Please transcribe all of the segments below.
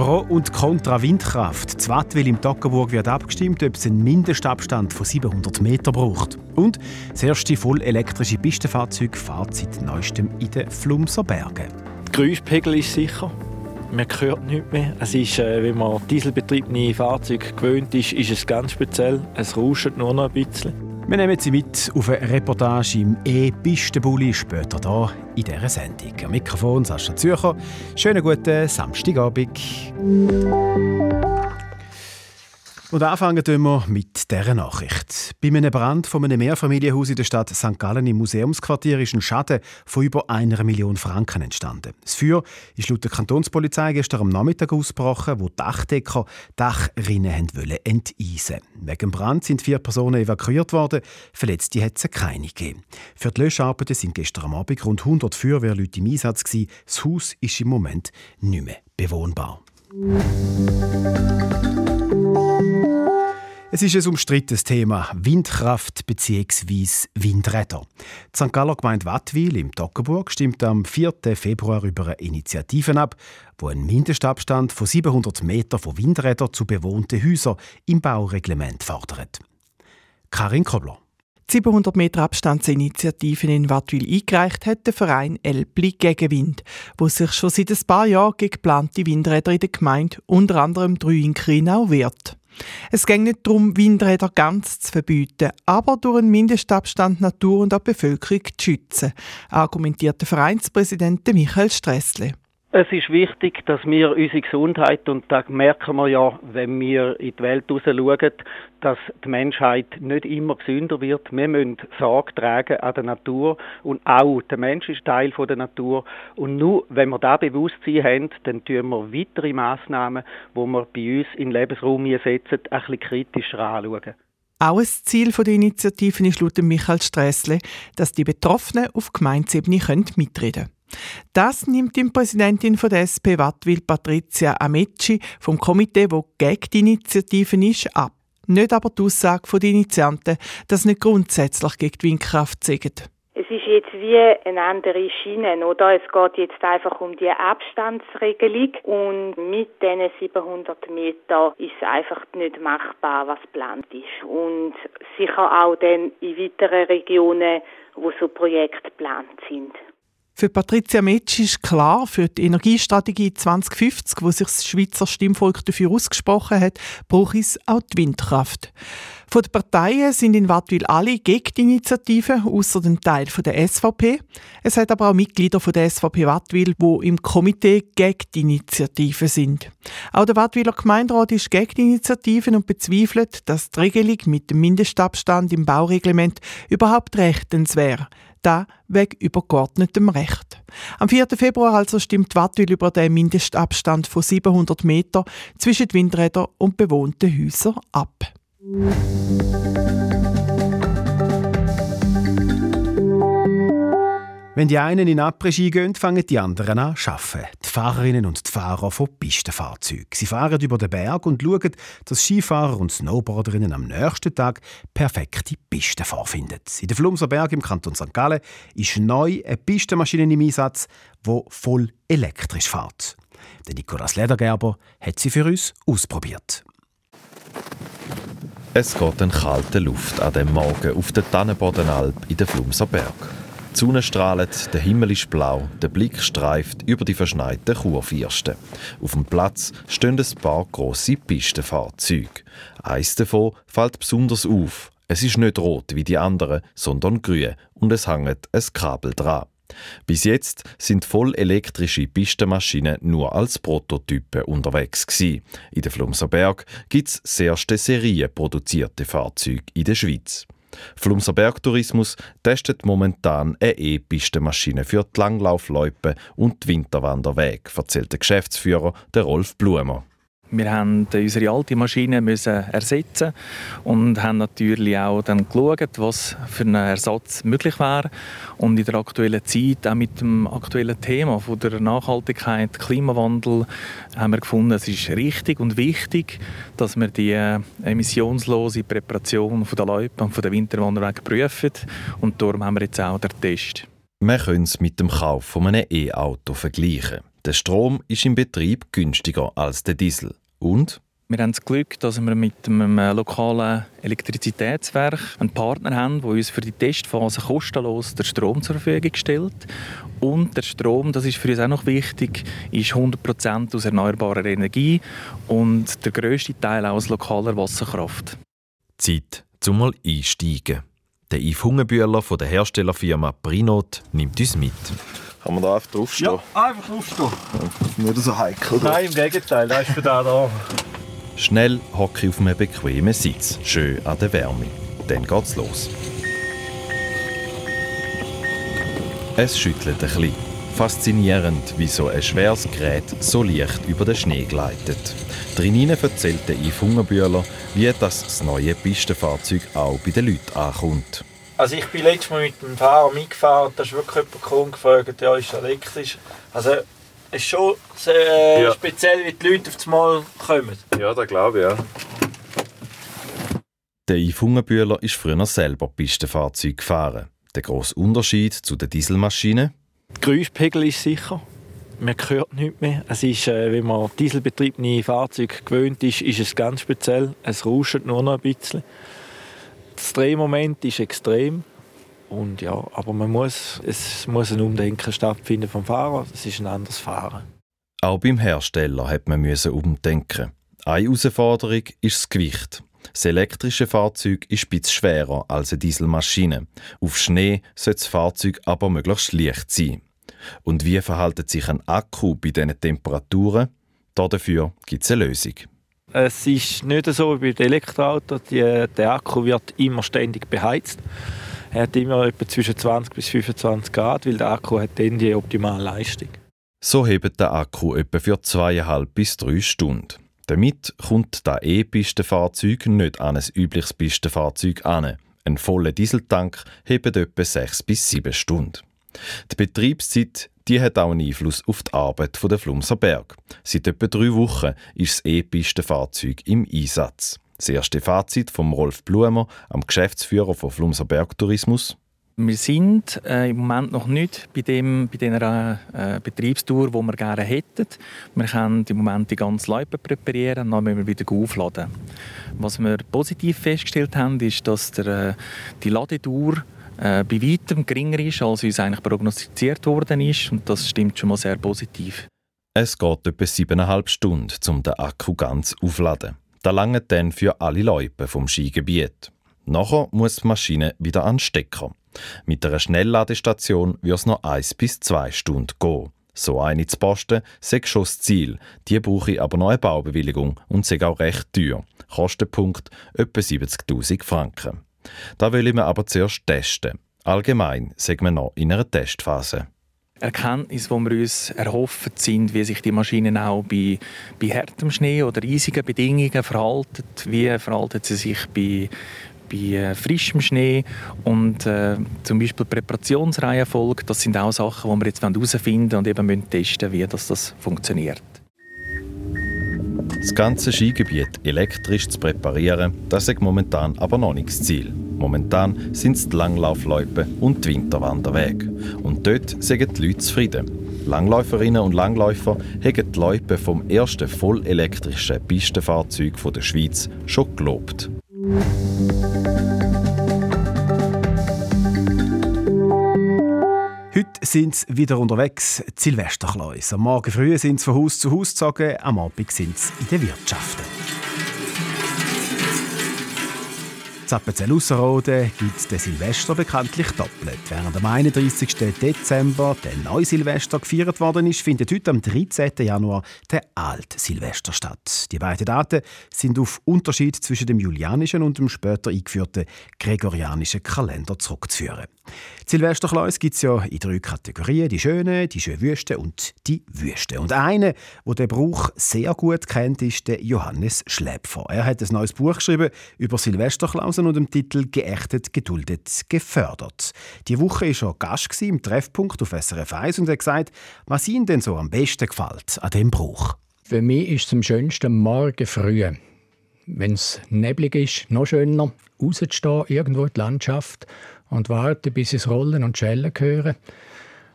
Pro und Contra Windkraft. Zwattwil im Toggenburg wird abgestimmt, ob es einen Mindestabstand von 700 Meter braucht. Und das erste voll elektrische Pistenfahrzeug fährt seit neuestem in den Flumser Bergen. Der Geräuschpegel ist sicher. Man hört nichts mehr. Es ist, äh, wenn man dieselbetriebene Fahrzeuge gewöhnt ist, ist es ganz speziell. Es rauscht nur noch ein bisschen. Wir nehmen Sie mit auf eine Reportage im E-Pistenbully später hier in dieser Sendung. Am Mikrofon Sascha Zürcher. Schönen guten Samstagabend. Und anfangen wir mit dieser Nachricht. Bei einem Brand von einem Mehrfamilienhaus in der Stadt St. Gallen im Museumsquartier ist ein Schaden von über einer Million Franken entstanden. Das Feuer ist laut der Kantonspolizei gestern am Nachmittag ausgebrochen, wo Dachdecker Dachrinnen wollten enteisen. Wegen dem Brand sind vier Personen evakuiert worden, Verletzte hat es keine gegeben. Für die Löscharbeiten sind gestern am Abend rund 100 Feuerwehrleute im Einsatz. Das Haus ist im Moment nicht mehr bewohnbar. Es ist ein umstrittenes Thema, Windkraft bzw. Windräder. Die St. Galler Gemeinde Wattwil im Toggenburg stimmt am 4. Februar über eine Initiative ab, wo einen Mindestabstand von 700 Meter von Windrädern zu bewohnten Häusern im Baureglement fordert. Karin Kobler. 700 Meter Abstandsinitiativen in Wattwil eingereicht hat der Verein Elbli Gegenwind, wo sich schon seit ein paar Jahren gegen geplante Windräder in der Gemeinde, unter anderem drei in Krinau, wehrt. Es ging nicht darum, Windräder ganz zu verbieten, aber durch einen Mindestabstand Natur und auch Bevölkerung zu schützen, argumentiert der Vereinspräsident Michael Stressle. Es ist wichtig, dass wir unsere Gesundheit, und da merken wir ja, wenn wir in die Welt schauen, dass die Menschheit nicht immer gesünder wird. Wir müssen Sorge tragen an der Natur und auch der Mensch ist Teil der Natur. Und nur wenn wir da Bewusstsein haben, dann tun wir weitere Massnahmen, die wir bei uns den Lebensraum setzen, ein bisschen kritischer anschauen. Auch ein Ziel der Initiative ist laut Michael Stressle, dass die Betroffenen auf Gemeindeebene mitreden können. Das nimmt die Präsidentin von der SP Wattwil, Patricia Amecci, vom Komitee, wo gegen die Initiative ist, ab. Nicht aber die Aussage der Initianten, dass nicht grundsätzlich gegen die Windkraft sind. Es ist jetzt wie eine andere Schiene, oder? Es geht jetzt einfach um die Abstandsregelung und mit diesen 700 Metern ist es einfach nicht machbar, was geplant ist. Und sicher auch dann in weiteren Regionen, wo so Projekte geplant sind. Für Patricia Metsch ist klar, für die Energiestrategie 2050, wo sich das Schweizer Stimmvolk dafür ausgesprochen hat, braucht es auch die Windkraft. Von den Parteien sind in Wattwil alle gegen die Initiative, außer dem Teil der SVP. Es hat aber auch Mitglieder von der SVP Wattwil, wo im Komitee gegen die Initiative sind. Auch der Wattwiler Gemeinderat ist gegen die Initiative und bezweifelt, dass die Regelung mit dem Mindestabstand im Baureglement überhaupt rechtens wäre da wegen übergeordnetem Recht. Am 4. Februar also stimmt Wattwil über den Mindestabstand von 700 Meter zwischen Windrädern und bewohnten Häusern ab. Wenn die einen in Après-Ski gehen, fangen die anderen an zu arbeiten. Die Fahrerinnen und die Fahrer von Pistenfahrzeugen. Sie fahren über den Berg und schauen, dass Skifahrer und Snowboarderinnen am nächsten Tag perfekte Pisten vorfinden. In den Flumser Berg im Kanton St. Gallen ist neu eine Pistenmaschine im Einsatz, die voll elektrisch fährt. Der Nikolaus Ledergerber hat sie für uns ausprobiert. Es geht in kalte Luft an dem Morgen auf der Tannenbodenalp in den Flumser Berg. Die Sonne strahlt, der Himmel ist blau, der Blick streift über die verschneiten Kurfirsten. Auf dem Platz stehen ein paar grosse Pistenfahrzeuge. Eins davon fällt besonders auf. Es ist nicht rot wie die anderen, sondern grün und es hängt ein Kabel dran. Bis jetzt sind voll elektrische Pistenmaschinen nur als Prototypen unterwegs gewesen. In der Flumser Berg gibt es das erste serienproduzierte Fahrzeug in der Schweiz. Flumser Bergtourismus testet momentan eine E-Pistenmaschine für die Langlaufloipen und die Winterwanderwege, erzählt der Geschäftsführer der Rolf Blumer. Wir haben unsere alte Maschine müssen ersetzen und haben natürlich auch dann geschaut, was für einen Ersatz möglich wäre. Und in der aktuellen Zeit, auch mit dem aktuellen Thema von der Nachhaltigkeit, Klimawandel, haben wir gefunden, es ist richtig und wichtig, dass wir die emissionslose Präparation der Loipe und der Winterwanderwege prüfen. Und darum haben wir jetzt auch den Test. Man kann es mit dem Kauf von einem E-Auto vergleichen. Der Strom ist im Betrieb günstiger als der Diesel. Und wir haben das Glück, dass wir mit einem lokalen Elektrizitätswerk einen Partner haben, der uns für die Testphase kostenlos den Strom zur Verfügung stellt. Und der Strom, das ist für uns auch noch wichtig, ist 100% aus erneuerbarer Energie und der grösste Teil aus lokaler Wasserkraft. Zeit, zum mal einsteigen. Der Yves Hungenbühler von der Herstellerfirma Prinot nimmt uns mit. Kann man da einfach draufstehen? Ja, einfach draufstehen. Nicht so heikel. Nein, im Gegenteil, das ist für da da. Schnell hocke ich auf einem bequemen Sitz, schön an der Wärme. Dann geht's los. Es schüttelt ein bisschen. Faszinierend, wie so ein schweres Gerät so leicht über den Schnee gleitet. Drinnen erzählt der Yves Hungerbühler, wie das, neue Pistenfahrzeug auch bei den Leuten ankommt. Also ich bin letztes Mal mit dem Fahrer mitgefahren und da ist wirklich jemand gefragt, ja, ist elektrisch. Also es ist schon sehr ja. speziell, wie die Leute auf das Mal kommen. Ja, das glaube ich, ja. Der Yves Hungenbühler ist früher selber Pistenfahrzeug gefahren. Der grosse Unterschied zu den Dieselmaschinen? Der Geräuschpegel ist sicher. Man hört nichts mehr. Es ist, äh, wenn man dieselbetriebene Fahrzeuge gewöhnt ist, ist es ganz speziell. Es rauscht nur noch ein bisschen. Das Drehmoment ist extrem. Und ja, aber man muss, es muss ein Umdenken stattfinden vom Fahrer. Es ist ein anderes Fahren. Auch beim Hersteller hat man müssen umdenken. Eine Herausforderung ist das Gewicht. Das elektrische Fahrzeug ist ein bisschen schwerer als eine Dieselmaschine. Auf Schnee sollte das Fahrzeug aber möglichst leicht sein. Und wie verhält sich ein Akku bei diesen Temperaturen? Dafür gibt es eine Lösung. Es ist nicht so wie bei den Elektroautos. Der Akku wird immer ständig beheizt. Er hat immer etwa zwischen 20 bis 25 Grad, weil der Akku hat dann die optimale Leistung. So hebt der Akku etwa für zweieinhalb bis drei Stunden. Damit kommt das E-Pistenfahrzeug nicht an ein übliches Pistenfahrzeug an. Ein voller Dieseltank hebt etwa sechs bis sieben Stunden. Die Betriebszeit die hat auch einen Einfluss auf die Arbeit der Flumser Berg. Seit etwa drei Wochen ist das E-Pistenfahrzeug im Einsatz. Das erste Fazit von Rolf Blumer, am Geschäftsführer von Flumser Bergtourismus. Wir sind äh, im Moment noch nicht bei, dem, bei dieser äh, Betriebstour, die wir gerne hätten. Wir können im Moment die ganze Loipe präparieren und dann müssen wir wieder aufladen. Was wir positiv festgestellt haben, ist, dass der, äh, die Ladedauer äh, bei weitem geringer ist, als uns eigentlich prognostiziert worden ist. Und das stimmt schon mal sehr positiv. Es geht etwa siebeneinhalb Stunden, um den Akku ganz aufzuladen. Das lange dann für alle Leute vom Skigebiet. Nachher muss die Maschine wieder an den Stecker. Mit einer Schnellladestation wird es noch eins bis zwei Stunden gehen. So eine zu posten, sei schon das Ziel. Die brauche ich aber noch eine Baubewilligung und sei auch recht teuer. Kostenpunkt etwa 70.000 Franken. Da will ich mir aber zuerst testen. Allgemein sind wir noch in einer Testphase. Erkenntnisse, die wir uns erhoffen, sind, wie sich die Maschinen auch bei, bei härtem Schnee oder riesigen Bedingungen verhalten. Wie verhalten sie sich bei, bei äh, frischem Schnee und äh, zum Beispiel Präparationsreihenfolge. Das sind auch Sachen, die wir jetzt herausfinden und eben testen wie das, das funktioniert. Das ganze Skigebiet elektrisch zu präparieren, das ist momentan aber noch nicht das Ziel. Momentan sind es die Langlaufloipen und die Winterwanderwege. Und dort sind die Leute zufrieden. Langläuferinnen und Langläufer haben die Loipe vom ersten vollelektrischen Pistenfahrzeug der Schweiz schon gelobt. Heute sind sie wieder unterwegs, die. Am Morgen früh sind sie von Haus zu Haus gezogen, am Abend sind sie in den Wirtschaften. Zappenzell Ausserrhoden gibt der Silvester bekanntlich doppelt. Während am 31. Dezember der neue Silvester gefeiert worden ist, findet heute am 13. Januar der Alt Silvester statt. Die beiden Daten sind auf Unterschied zwischen dem julianischen und dem später eingeführten gregorianischen Kalender zurückzuführen. Silvesterkleus gibt es ja in drei Kategorien: die schöne, die schöne Wüste und die Wüste. Und eine, wo der Brauch sehr gut kennt, ist der Johannes Schläpfer. Er hat ein neues Buch geschrieben über Silvesterklausen und dem Titel Geächtet, geduldet, gefördert. Die Woche war er Gast im Treffpunkt auf SRF 1 und hat gesagt, was ihm denn so am besten gefällt an dem Brauch. Für mich ist es am schönsten morgen früh. Wenn es neblig ist, noch schöner, rauszustehen, irgendwo in die Landschaft und warten, bis ich Rollen und Schellen höre.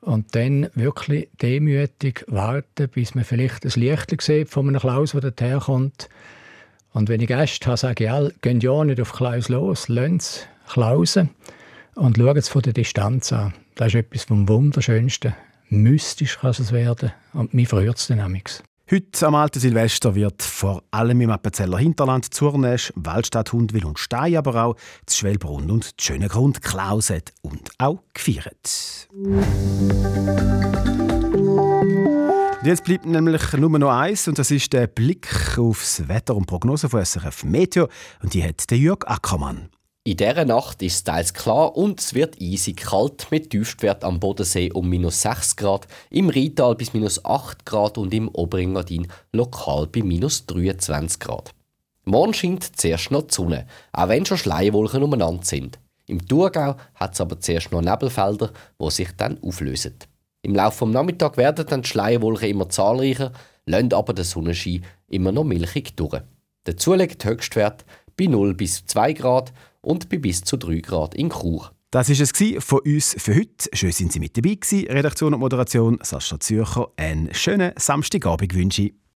Und dann wirklich demütig warten, bis man vielleicht ein Licht sieht von einem Klaus, der daherkommt. Und wenn ich Gäste habe, sage ich alle, gehen ja nicht auf Klaus los, lasst es Klausen und schauen es von der Distanz an. Das ist etwas vom Wunderschönsten. Mystisch kann es werden und mich freut es dynamics. Heute am alten Silvester wird vor allem im Appenzeller Hinterland, Zurnesch, Waldstadt, Hundwil und Stein, aber auch das Schwellbrunn und die schöne Grund klauset und auch gefeiert. Jetzt bleibt nämlich nur noch eins und das ist der Blick aufs Wetter und Prognose von SRF Meteo und die hat der Jörg Ackermann. In dieser Nacht ist es teils klar und es wird eisig kalt mit Tiefstwert am Bodensee um minus 6 Grad, im Rheintal bis minus 8 Grad und im Oberengadin lokal bei minus 23 Grad. Morgen scheint zuerst noch die Sonne, auch wenn schon Schleierwolken umeinander sind. Im Thurgau hat es aber zuerst noch Nebelfelder, wo sich dann auflösen. Im Laufe des Nachmittags werden dann die Schleierwolken immer zahlreicher, lassen aber den Sonnenschein immer noch milchig durch. Dazu liegt der Höchstwert bei 0 bis 2 Grad und bei bis zu 3 Grad in Chur. Das war es von uns für heute. Schön sind Sie mit dabei gewesen. Redaktion und Moderation Sascha Zürcher. Einen schönen Samstagabend wünsche ich.